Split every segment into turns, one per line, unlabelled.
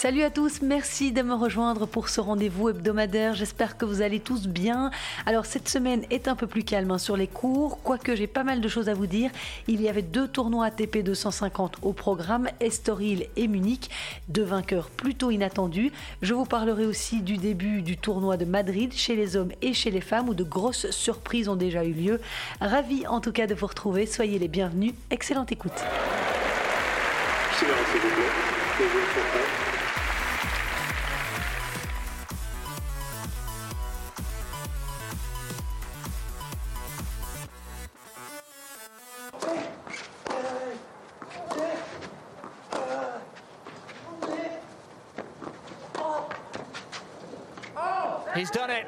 Salut à tous, merci de me rejoindre pour ce rendez-vous hebdomadaire. J'espère que vous allez tous bien. Alors cette semaine est un peu plus calme hein, sur les cours, quoique j'ai pas mal de choses à vous dire. Il y avait deux tournois ATP 250 au programme, Estoril et Munich, deux vainqueurs plutôt inattendus. Je vous parlerai aussi du début du tournoi de Madrid chez les hommes et chez les femmes où de grosses surprises ont déjà eu lieu. Ravi en tout cas de vous retrouver, soyez les bienvenus. Excellente écoute.
He's done it.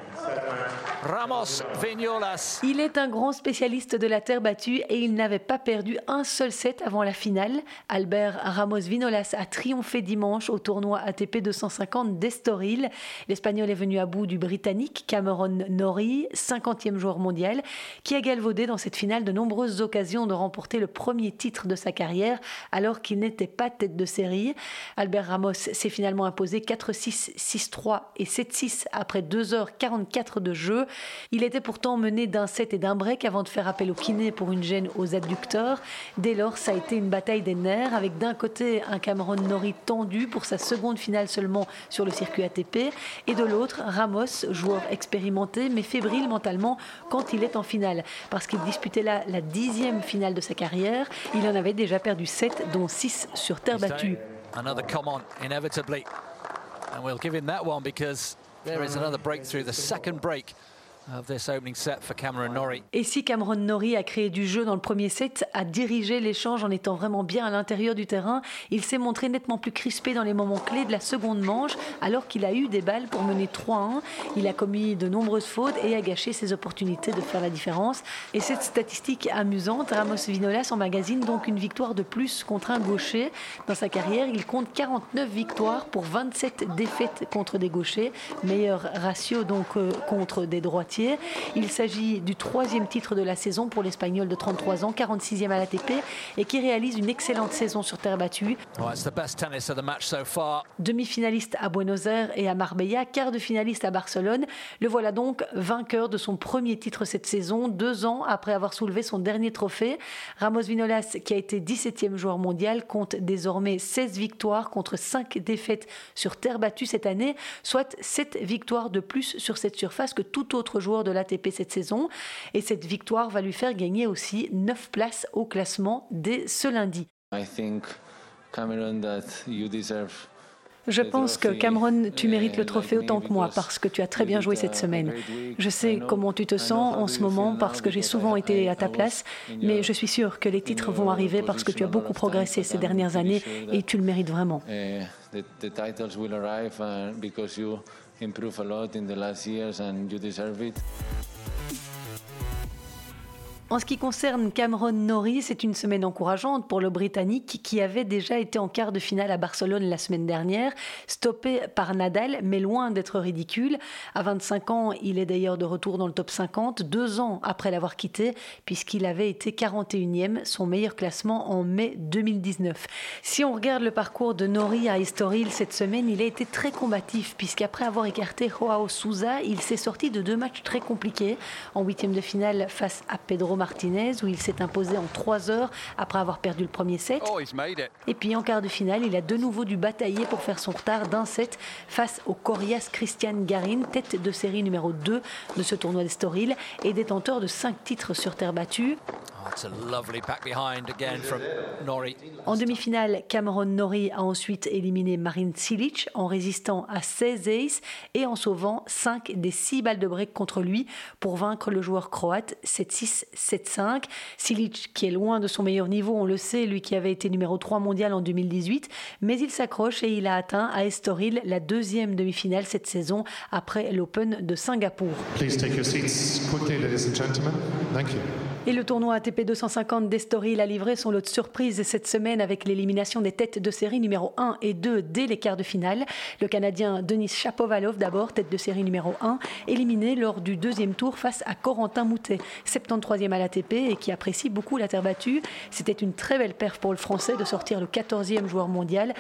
Ramos Vignolas.
Il est un grand spécialiste de la terre battue et il n'avait pas perdu un seul set avant la finale. Albert Ramos Vinolas a triomphé dimanche au tournoi ATP 250 d'Estoril. L'Espagnol est venu à bout du Britannique Cameron Norrie, 50e joueur mondial, qui a galvaudé dans cette finale de nombreuses occasions de remporter le premier titre de sa carrière alors qu'il n'était pas tête de série. Albert Ramos s'est finalement imposé 4-6, 6-3 et 7-6 après 2h44 de jeu. Il était pourtant mené d'un set et d'un break avant de faire appel au kiné pour une gêne aux adducteurs. Dès lors, ça a été une bataille des nerfs avec d'un côté un Cameron Norrie tendu pour sa seconde finale seulement sur le circuit ATP et de l'autre Ramos, joueur expérimenté mais fébrile mentalement quand il est en finale parce qu'il disputait là la dixième finale de sa carrière. Il en avait déjà perdu 7 dont 6 sur terre battue.
Another come on, inevitably. And we'll give him that one because there is another breakthrough, the second break
Et si Cameron Norrie a créé du jeu dans le premier set, a dirigé l'échange en étant vraiment bien à l'intérieur du terrain, il s'est montré nettement plus crispé dans les moments clés de la seconde manche, alors qu'il a eu des balles pour mener 3-1. Il a commis de nombreuses fautes et a gâché ses opportunités de faire la différence. Et cette statistique amusante, Ramos Vinolas emmagasine donc une victoire de plus contre un gaucher. Dans sa carrière, il compte 49 victoires pour 27 défaites contre des gauchers, meilleur ratio donc euh, contre des droitiers. Il s'agit du troisième titre de la saison pour l'Espagnol de 33 ans, 46e à l'ATP, et qui réalise une excellente saison sur terre battue.
Well, it's the best tennis of the match so far.
Demi-finaliste à Buenos Aires et à Marbella, quart de finaliste à Barcelone. Le voilà donc vainqueur de son premier titre cette saison, deux ans après avoir soulevé son dernier trophée. Ramos Vinolas, qui a été 17e joueur mondial, compte désormais 16 victoires contre 5 défaites sur terre battue cette année, soit 7 victoires de plus sur cette surface que tout autre joueur de l'ATP cette saison. Et cette victoire va lui faire gagner aussi 9 places au classement dès ce lundi.
I think, Cameron, that you deserve
Je pense que Cameron, tu mérites le trophée autant que moi parce que tu as très bien joué cette semaine. Je sais comment tu te sens en ce moment parce que j'ai souvent été à ta place, mais je suis sûr que les titres vont arriver parce que tu as beaucoup progressé ces dernières années et tu le mérites vraiment.
Uh, the, the titles will arrive uh, because you improve a lot in the last years and you deserve it.
En ce qui concerne Cameron Norrie, c'est une semaine encourageante pour le Britannique qui avait déjà été en quart de finale à Barcelone la semaine dernière, stoppé par Nadal, mais loin d'être ridicule. À 25 ans, il est d'ailleurs de retour dans le top 50, deux ans après l'avoir quitté, puisqu'il avait été 41e, son meilleur classement en mai 2019. Si on regarde le parcours de Norrie à Estoril cette semaine, il a été très combatif, puisqu'après avoir écarté Joao Souza, il s'est sorti de deux matchs très compliqués. En huitième de finale face à Pedro Martinez, où il s'est imposé en 3 heures après avoir perdu le premier set.
Oh.
Et puis en quart de finale, il a de nouveau dû batailler pour faire son retard d'un set face au Corias Christian Garin, tête de série numéro 2 de ce tournoi d'Estoril et détenteur de 5 titres sur terre battue.
Oh, it's a lovely back behind again from Norrie.
En demi-finale, Cameron Norrie a ensuite éliminé Marin Cilic en résistant à 16 aces et en sauvant 5 des 6 balles de break contre lui pour vaincre le joueur croate 7-6, 7-5. Cilic qui est loin de son meilleur niveau, on le sait, lui qui avait été numéro 3 mondial en 2018, mais il s'accroche et il a atteint à Estoril la deuxième demi-finale cette saison après l'Open de Singapour.
Please take your seats quickly, ladies and gentlemen. Thank you.
Et le tournoi ATP 250 d'Estoril a livré son lot de surprises cette semaine avec l'élimination des têtes de série numéro 1 et 2 dès les quarts de finale. Le Canadien Denis Chapovalov d'abord, tête de série numéro 1, éliminé lors du deuxième tour face à Corentin Moutet, 73e à l'ATP et qui apprécie beaucoup la terre battue. C'était une très belle perf pour le Français de sortir le 14e joueur mondial.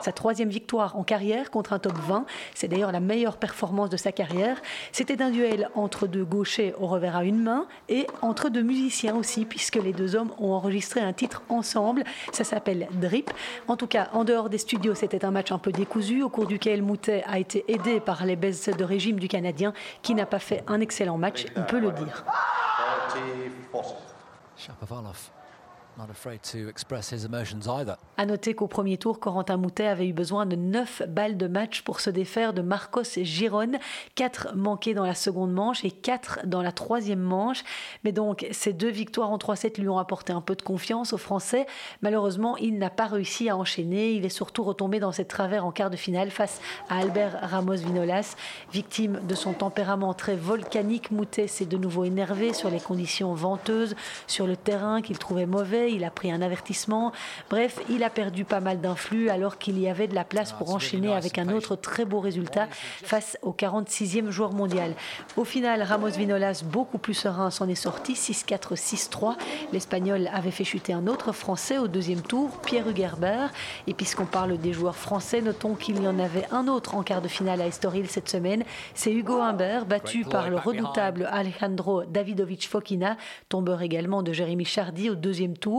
Sa troisième victoire en carrière contre un top 20. C'est d'ailleurs la meilleure performance de sa carrière. C'était un duel entre deux gauchers au revers à une main et entre deux musiciens aussi, puisque les deux hommes ont enregistré un titre ensemble. Ça s'appelle Drip. En tout cas, en dehors des studios, c'était un match un peu décousu, au cours duquel Moutet a été aidé par les baisses de régime du Canadien, qui n'a pas fait un excellent match, on peut le dire. À noter qu'au premier tour, Corentin Moutet avait eu besoin de 9 balles de match pour se défaire de Marcos Giron. 4 manquées dans la seconde manche et 4 dans la troisième manche. Mais donc, ces deux victoires en 3-7 lui ont apporté un peu de confiance aux Français. Malheureusement, il n'a pas réussi à enchaîner. Il est surtout retombé dans cette travers en quart de finale face à Albert Ramos Vinolas. Victime de son tempérament très volcanique, Moutet s'est de nouveau énervé sur les conditions venteuses, sur le terrain qu'il trouvait mauvais il a pris un avertissement. Bref, il a perdu pas mal d'influx alors qu'il y avait de la place pour enchaîner avec un autre très beau résultat face au 46e joueur mondial. Au final, Ramos Vinolas, beaucoup plus serein, s'en est sorti 6-4, 6-3. L'Espagnol avait fait chuter un autre Français au deuxième tour, Pierre Hugerbert. Et puisqu'on parle des joueurs français, notons qu'il y en avait un autre en quart de finale à Estoril cette semaine. C'est Hugo Humbert, battu par le redoutable Alejandro Davidovich Fokina, tombeur également de Jérémy Chardy au deuxième tour.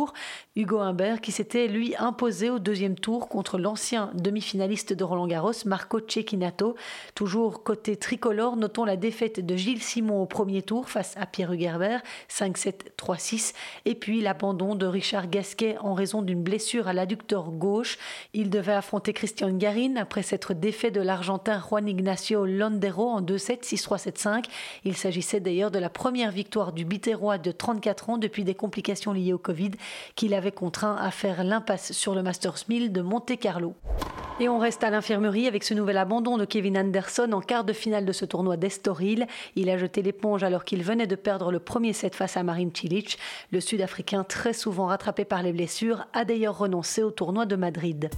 Hugo Humbert qui s'était lui imposé au deuxième tour contre l'ancien demi-finaliste de Roland Garros, Marco Cecchinato. Toujours côté tricolore, notons la défaite de Gilles Simon au premier tour face à Pierre Hugerbert, 5-7, 3-6. Et puis l'abandon de Richard Gasquet en raison d'une blessure à l'adducteur gauche. Il devait affronter Christian Garin après s'être défait de l'Argentin Juan Ignacio Londero en 2-7, 6-3, 7-5. Il s'agissait d'ailleurs de la première victoire du Biterrois de 34 ans depuis des complications liées au Covid qu'il avait contraint à faire l'impasse sur le Masters 1000 de Monte-Carlo. Et on reste à l'infirmerie avec ce nouvel abandon de Kevin Anderson en quart de finale de ce tournoi d'Estoril. Il a jeté l'éponge alors qu'il venait de perdre le premier set face à Marin Cilic. Le Sud-Africain, très souvent rattrapé par les blessures, a d'ailleurs renoncé au tournoi de Madrid.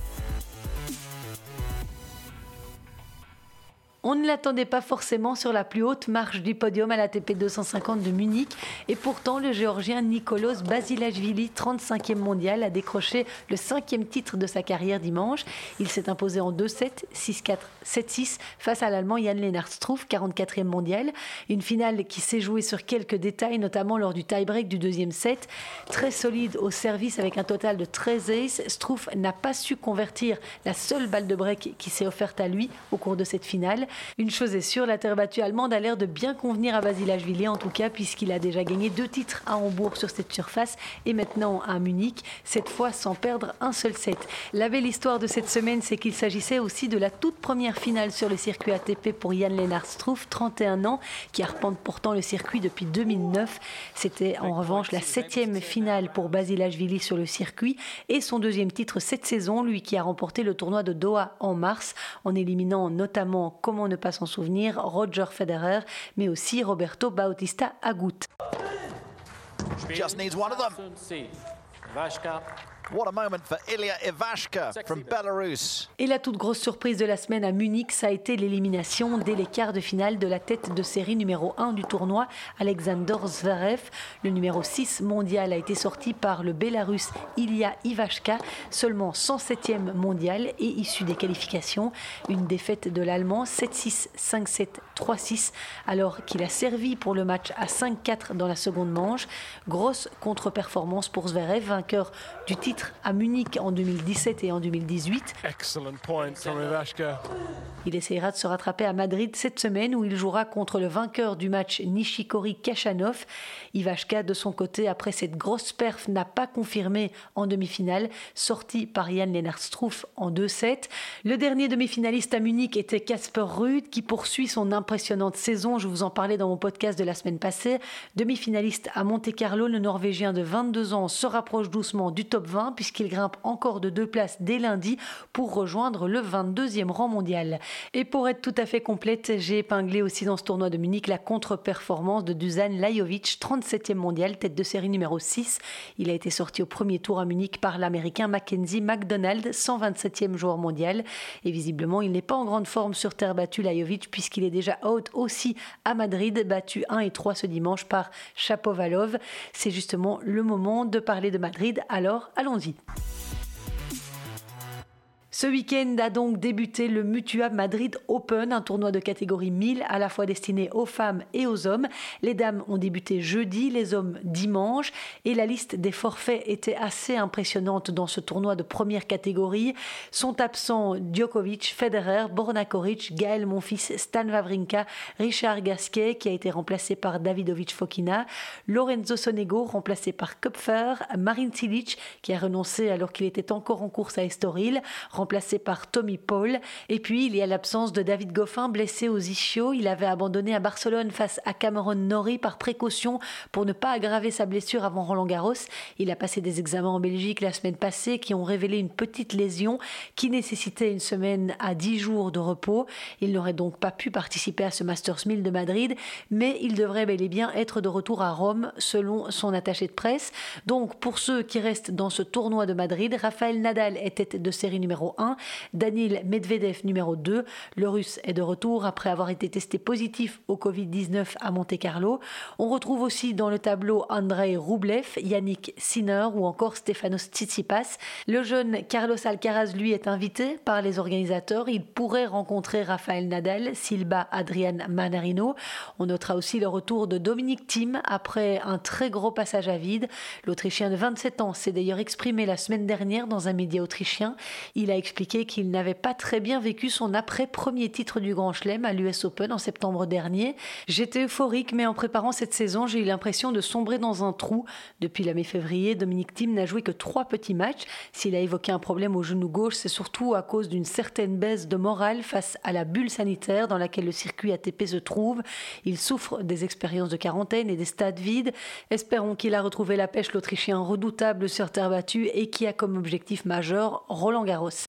On ne l'attendait pas forcément sur la plus haute marche du podium à l'ATP 250 de Munich. Et pourtant, le géorgien Nicolas Basilashvili, 35e mondial, a décroché le cinquième titre de sa carrière dimanche. Il s'est imposé en 2-7, 6-4, 7-6 face à l'Allemand Jan Lennart Struff, 44e mondial. Une finale qui s'est jouée sur quelques détails, notamment lors du tie-break du deuxième set. Très solide au service avec un total de 13 aces, Struff n'a pas su convertir la seule balle de break qui s'est offerte à lui au cours de cette finale. Une chose est sûre, la terre battue allemande a l'air de bien convenir à Basilashvili, en tout cas, puisqu'il a déjà gagné deux titres à Hambourg sur cette surface et maintenant à Munich, cette fois sans perdre un seul set. La belle histoire de cette semaine, c'est qu'il s'agissait aussi de la toute première finale sur le circuit ATP pour Jan Lennart Struff, 31 ans, qui arpente pourtant le circuit depuis 2009. C'était en revanche la septième finale pour Basilashvili sur le circuit et son deuxième titre cette saison, lui qui a remporté le tournoi de Doha en mars en éliminant notamment comment ne pas s'en souvenir, Roger Federer, mais aussi Roberto Bautista Agut.
Just needs one of them. What a moment for Ilya Ivashka from Belarus.
Et la toute grosse surprise de la semaine à Munich, ça a été l'élimination dès les quarts de finale de la tête de série numéro 1 du tournoi, Alexander Zverev. Le numéro 6 mondial a été sorti par le Bélarus Ilya Ivashka, seulement 107e mondial et issu des qualifications. Une défaite de l'Allemand 7-6, 5-7, 3-6, alors qu'il a servi pour le match à 5-4 dans la seconde manche. Grosse contre-performance pour Zverev, vainqueur du titre à Munich en 2017 et en 2018. Il essayera de se rattraper à Madrid cette semaine où il jouera contre le vainqueur du match Nishikori Kachanov. Ivashka, de son côté, après cette grosse perf, n'a pas confirmé en demi-finale, sorti par Jan Lennart Struff en 2-7. Le dernier demi-finaliste à Munich était Casper Ruud qui poursuit son impressionnante saison. Je vous en parlais dans mon podcast de la semaine passée. Demi-finaliste à Monte-Carlo, le Norvégien de 22 ans se rapproche doucement du top 20 puisqu'il grimpe encore de deux places dès lundi pour rejoindre le 22e rang mondial. Et pour être tout à fait complète, j'ai épinglé aussi dans ce tournoi de Munich la contre-performance de Dusan Lajovic, 37e mondial, tête de série numéro 6. Il a été sorti au premier tour à Munich par l'américain Mackenzie McDonald, 127e joueur mondial. Et visiblement, il n'est pas en grande forme sur terre battue, Lajovic, puisqu'il est déjà out aussi à Madrid, battu 1 et 3 ce dimanche par Chapovalov. C'est justement le moment de parler de Madrid, alors allons-y. Ce week-end a donc débuté le Mutua Madrid Open, un tournoi de catégorie 1000 à la fois destiné aux femmes et aux hommes. Les dames ont débuté jeudi, les hommes dimanche et la liste des forfaits était assez impressionnante dans ce tournoi de première catégorie. Sont absents Djokovic, Federer, Borna Koric, Gaël Monfils, Stan Wawrinka, Richard Gasquet qui a été remplacé par Davidovic Fokina, Lorenzo Sonego remplacé par Kupfer, Marin Cilic qui a renoncé alors qu'il était encore en course à Estoril, par Tommy Paul. Et puis il y a l'absence de David Goffin blessé aux ischios. Il avait abandonné à Barcelone face à Cameron Norrie par précaution pour ne pas aggraver sa blessure avant Roland Garros. Il a passé des examens en Belgique la semaine passée qui ont révélé une petite lésion qui nécessitait une semaine à 10 jours de repos. Il n'aurait donc pas pu participer à ce Masters 1000 de Madrid, mais il devrait bel et bien être de retour à Rome selon son attaché de presse. Donc pour ceux qui restent dans ce tournoi de Madrid, Raphaël Nadal est tête de série numéro 1, Daniil Medvedev numéro 2. Le russe est de retour après avoir été testé positif au Covid-19 à Monte-Carlo. On retrouve aussi dans le tableau Andrei Rublev, Yannick Sinner ou encore Stefanos Tsitsipas. Le jeune Carlos Alcaraz, lui, est invité par les organisateurs. Il pourrait rencontrer Raphaël Nadal s'il bat Adrian Manarino. On notera aussi le retour de Dominique Thiem après un très gros passage à vide. L'Autrichien de 27 ans s'est d'ailleurs exprimé la semaine dernière dans un média autrichien. Il a expliqué qu'il n'avait pas très bien vécu son après-premier titre du Grand Chelem à l'US Open en septembre dernier. J'étais euphorique, mais en préparant cette saison, j'ai eu l'impression de sombrer dans un trou. Depuis la mi-février, Dominique Thiem n'a joué que trois petits matchs. S'il a évoqué un problème au genou gauche, c'est surtout à cause d'une certaine baisse de morale face à la bulle sanitaire dans laquelle le circuit ATP se trouve. Il souffre des expériences de quarantaine et des stades vides. Espérons qu'il a retrouvé la pêche l'Autrichien redoutable sur terre battue et qui a comme objectif majeur Roland Garros.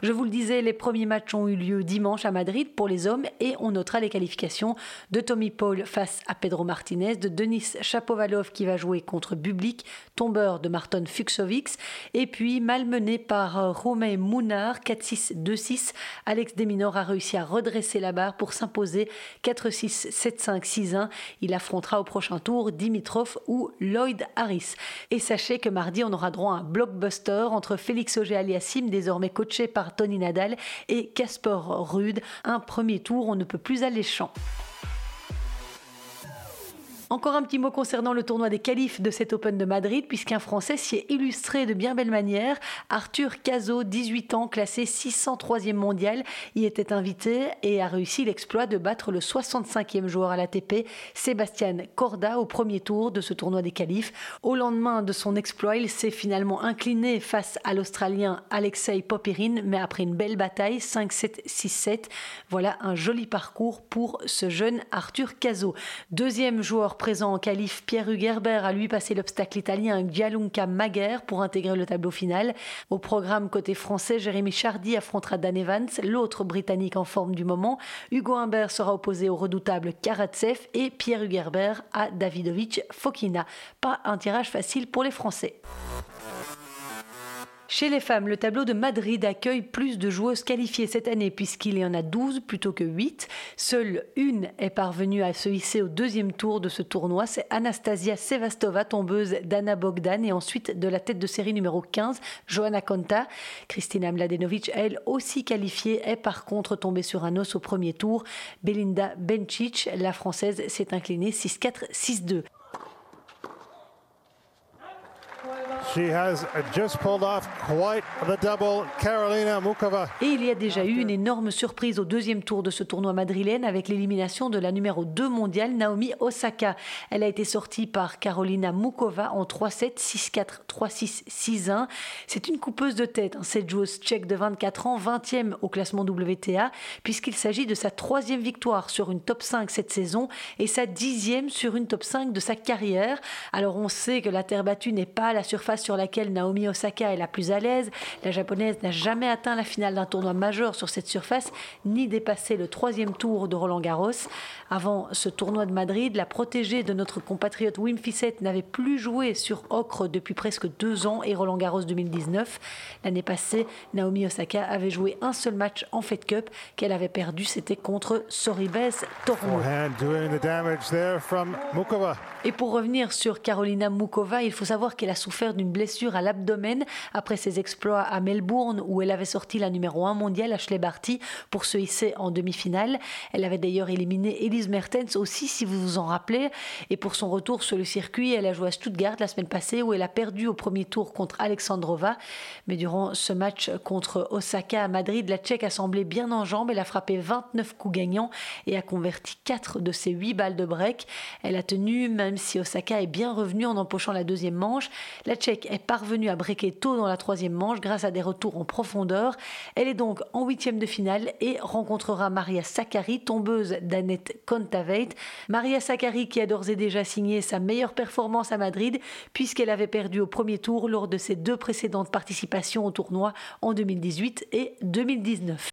Je vous le disais, les premiers matchs ont eu lieu dimanche à Madrid pour les hommes et on notera les qualifications de Tommy Paul face à Pedro Martinez, de Denis Chapovalov qui va jouer contre Bublik, tombeur de Marton Fuxovics, et puis malmené par Romain Mounard 4-6, 2-6, Alex Deminor a réussi à redresser la barre pour s'imposer 4-6, 7-5, 6-1. Il affrontera au prochain tour Dimitrov ou Lloyd Harris. Et sachez que mardi, on aura droit à un blockbuster entre Félix Auger-Aliassime, désormais coaché par Tony Nadal et Casper Rude. Un premier tour, on ne peut plus alléchant. Encore un petit mot concernant le tournoi des qualifs de cet Open de Madrid, puisqu'un Français s'y est illustré de bien belle manière. Arthur Cazot, 18 ans, classé 603e mondial, y était invité et a réussi l'exploit de battre le 65e joueur à l'ATP, Sébastien Corda, au premier tour de ce tournoi des qualifs. Au lendemain de son exploit, il s'est finalement incliné face à l'Australien Alexei Popirin, mais après une belle bataille, 5-7, 6-7. Voilà un joli parcours pour ce jeune Arthur Cazot. Deuxième joueur présent en qualif, Pierre Hugerbert a lui passé l'obstacle italien Gialunca Maguer pour intégrer le tableau final. Au programme côté français, Jérémy Chardy affrontera Dan Evans, l'autre britannique en forme du moment. Hugo Humbert sera opposé au redoutable Karatsev et Pierre Hugerbert à Davidovic Fokina. Pas un tirage facile pour les Français. Chez les femmes, le tableau de Madrid accueille plus de joueuses qualifiées cette année puisqu'il y en a 12 plutôt que 8. Seule une est parvenue à se hisser au deuxième tour de ce tournoi, c'est Anastasia Sevastova, tombeuse d'Anna Bogdan et ensuite de la tête de série numéro 15, Johanna Konta. Kristina Mladenovic, elle aussi qualifiée, est par contre tombée sur un os au premier tour. Belinda Bencic, la française, s'est inclinée 6-4, 6-2.
She has just pulled off quite the double, Carolina Mukova.
Et il y a déjà eu une énorme surprise au deuxième tour de ce tournoi madrilène avec l'élimination de la numéro 2 mondiale, Naomi Osaka. Elle a été sortie par Carolina Mukova en 3-7, 6-4, 3-6, 6-1. C'est une coupeuse de tête, hein, cette joueuse tchèque de 24 ans, 20e au classement WTA, puisqu'il s'agit de sa troisième victoire sur une top 5 cette saison et sa dixième sur une top 5 de sa carrière. Alors on sait que la terre battue n'est pas la surface sur laquelle Naomi Osaka est la plus à l'aise. La japonaise n'a jamais atteint la finale d'un tournoi majeur sur cette surface, ni dépassé le troisième tour de Roland Garros. Avant ce tournoi de Madrid, la protégée de notre compatriote Wim Fissette n'avait plus joué sur ocre depuis presque deux ans et Roland Garros 2019. L'année passée, Naomi Osaka avait joué un seul match en Fed Cup qu'elle avait perdu, c'était contre Soribes Tormo. Et pour revenir sur Carolina Mukova, il faut savoir qu'elle a souffert d'une blessure à l'abdomen après ses exploits à Melbourne où elle avait sorti la numéro 1 mondiale Ashley Barty pour se hisser en demi-finale. Elle avait d'ailleurs éliminé Elise Mertens aussi si vous vous en rappelez et pour son retour sur le circuit, elle a joué à Stuttgart la semaine passée où elle a perdu au premier tour contre Alexandrova. Mais durant ce match contre Osaka à Madrid, la Tchèque a semblé bien en jambes. Elle a frappé 29 coups gagnants et a converti 4 de ses 8 balles de break. Elle a tenu, même si Osaka est bien revenue en empochant la deuxième manche. La Tchèque est parvenue à breaker tôt dans la troisième manche grâce à des retours en profondeur. Elle est donc en huitième de finale et rencontrera Maria Sakkari, tombeuse d'Annette Kontaveit. Maria Sakkari qui a d'ores et déjà signé sa meilleure performance à Madrid puisqu'elle avait perdu au premier tour lors de ses deux précédentes participations au tournoi en 2018 et 2019.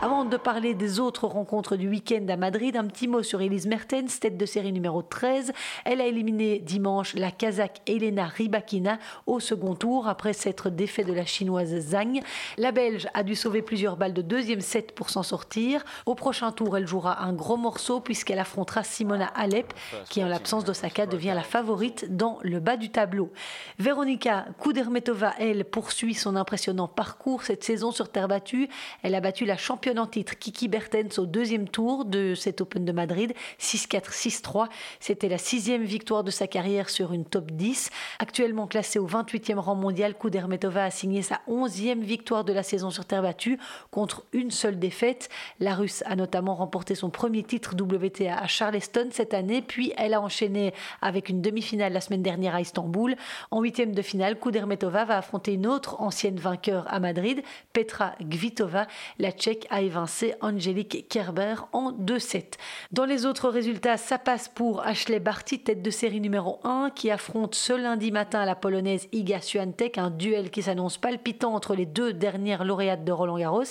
Avant de parler des autres rencontres du week-end à Madrid, un petit mot sur Elise Mertens, tête de série numéro 13. Elle a éliminé dimanche la Kazakh Elena Rybakina au second tour après s'être défait de la chinoise Zhang. La Belge a dû sauver plusieurs balles de deuxième set pour s'en sortir. Au prochain tour, elle jouera un gros morceau puisqu'elle affrontera Simona Alep qui en l'absence d'Osaka devient la favorite dans le bas du tableau. Veronika Kudermetova, elle, poursuit son impressionnant parcours cette saison sur terre battue. Elle a battu la championne en titre Kiki Bertens au deuxième tour de cet Open de Madrid, 6-4, 6-3. C'était la sixième victoire de sa carrière sur une top 10. Actuellement classée au 28e rang mondial, Kudermetova a signé sa 11e victoire de la saison sur terre battue contre une seule défaite. La Russe a notamment remporté son premier titre WTA à Charleston cette année, puis elle a enchaîné avec une demi-finale la semaine dernière à Istanbul. En huitième de finale, Kudermetova va affronter une autre ancienne vainqueur à Madrid, Petra Kvitova. La Tchèque a évincé Angélique Kerber en 2-7. Dans les autres résultats, ça passe pour Ashley Barty, tête de série numéro 1, qui affronte ce lundi matin la polonaise Iga Swiatek, un duel qui s'annonce palpitant entre les deux dernières lauréates de Roland Garros.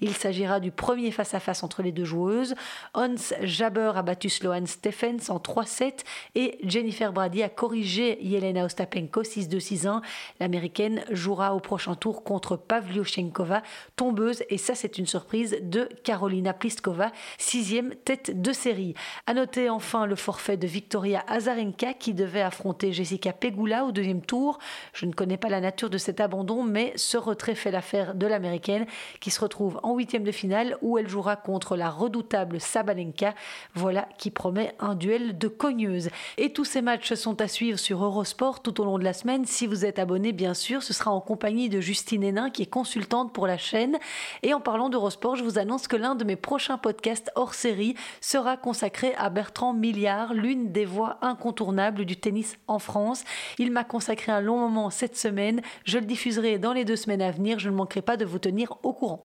Il s'agira du premier face-à-face entre les deux joueuses. Hans Jaber a battu Sloane Stephens en 3-7 et Jennifer Brady a corrigé Yelena Ostapenko 6-2-6-1. L'américaine jouera au prochain tour contre Pavlyuchenkova, tombeuse, et ça c'est une surprise de Carolina Pliskova, sixième tête de série. À noter enfin le forfait de Victoria Azarenka qui devait affronter Jessica Pegula au deuxième tour. Je ne connais pas la nature de cet abandon, mais ce retrait fait l'affaire de l'américaine qui se retrouve en huitième de finale où elle jouera contre la redoutable Sabalenka. Voilà qui promet un duel de cogneuses. Et tous ces matchs sont à suivre sur Eurosport tout au long de la semaine. Si vous êtes abonné, bien sûr, ce sera en compagnie de Justine Hénin qui est consultante pour la chaîne. Et en parlant d'Eurosport, je vous annonce que l'un de mes prochains podcasts hors série sera consacré à Bertrand Milliard, l'une des voix incontournables du tennis en France. Il m'a consacré un long moment cette semaine. Je le diffuserai dans les deux semaines à venir. Je ne manquerai pas de vous tenir au courant.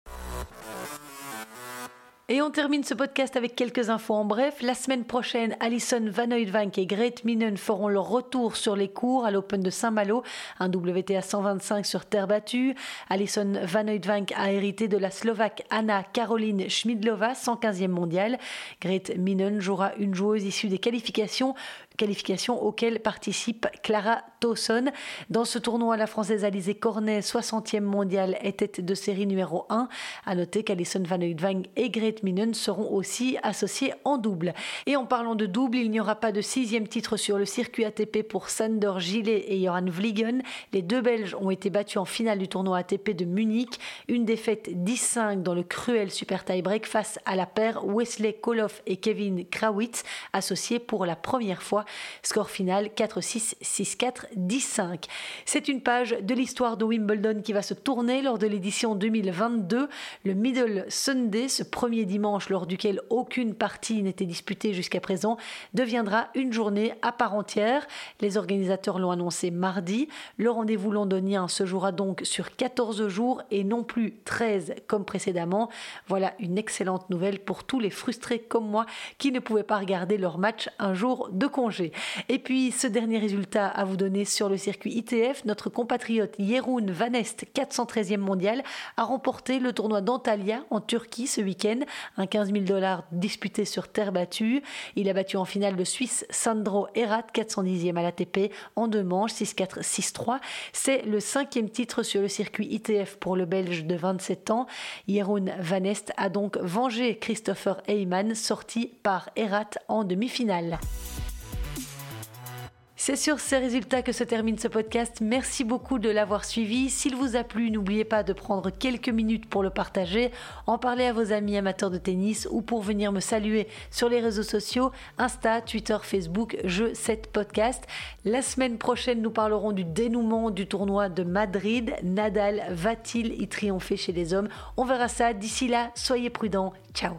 Et on termine ce podcast avec quelques infos en bref. La semaine prochaine, Alison Van Oudvank et Grete Minen feront leur retour sur les cours à l'Open de Saint-Malo, un WTA 125 sur terre battue. Alison Van Oudvank a hérité de la Slovaque Anna Caroline Schmidlova, 115e mondiale. Grete Minen jouera une joueuse issue des qualifications qualification auquel participe Clara Towson. Dans ce tournoi, la Française Alizé Cornet, 60e mondiale, est tête de série numéro 1. À noter qu'Alison Van Oudvang et Grete Minen seront aussi associés en double. Et en parlant de double, il n'y aura pas de sixième titre sur le circuit ATP pour Sander Gillet et Johan Vliegen. Les deux Belges ont été battus en finale du tournoi ATP de Munich. Une défaite 10-5 dans le cruel super tie-break face à la paire Wesley Koloff et Kevin Krawitz, associés pour la première fois Score final 4-6, 6-4, 10-5. C'est une page de l'histoire de Wimbledon qui va se tourner lors de l'édition 2022. Le Middle Sunday, ce premier dimanche lors duquel aucune partie n'était disputée jusqu'à présent, deviendra une journée à part entière. Les organisateurs l'ont annoncé mardi. Le rendez-vous londonien se jouera donc sur 14 jours et non plus 13 comme précédemment. Voilà une excellente nouvelle pour tous les frustrés comme moi qui ne pouvaient pas regarder leur match un jour de congé. Et puis, ce dernier résultat à vous donner sur le circuit ITF, notre compatriote Jeroen Van Est, 413e mondial, a remporté le tournoi d'Antalya en Turquie ce week-end, un 15 000 dollars disputé sur terre battue. Il a battu en finale le Suisse Sandro Erat, 410e à l'ATP, en deux manches, 6-4, 6-3. C'est le cinquième titre sur le circuit ITF pour le Belge de 27 ans. Jeroen Van Est a donc vengé Christopher Heyman, sorti par Erat en demi-finale. C'est sur ces résultats que se termine ce podcast. Merci beaucoup de l'avoir suivi. S'il vous a plu, n'oubliez pas de prendre quelques minutes pour le partager, en parler à vos amis amateurs de tennis ou pour venir me saluer sur les réseaux sociaux, Insta, Twitter, Facebook, je 7 podcast. La semaine prochaine, nous parlerons du dénouement du tournoi de Madrid. Nadal va-t-il y triompher chez les hommes? On verra ça. D'ici là, soyez prudents. Ciao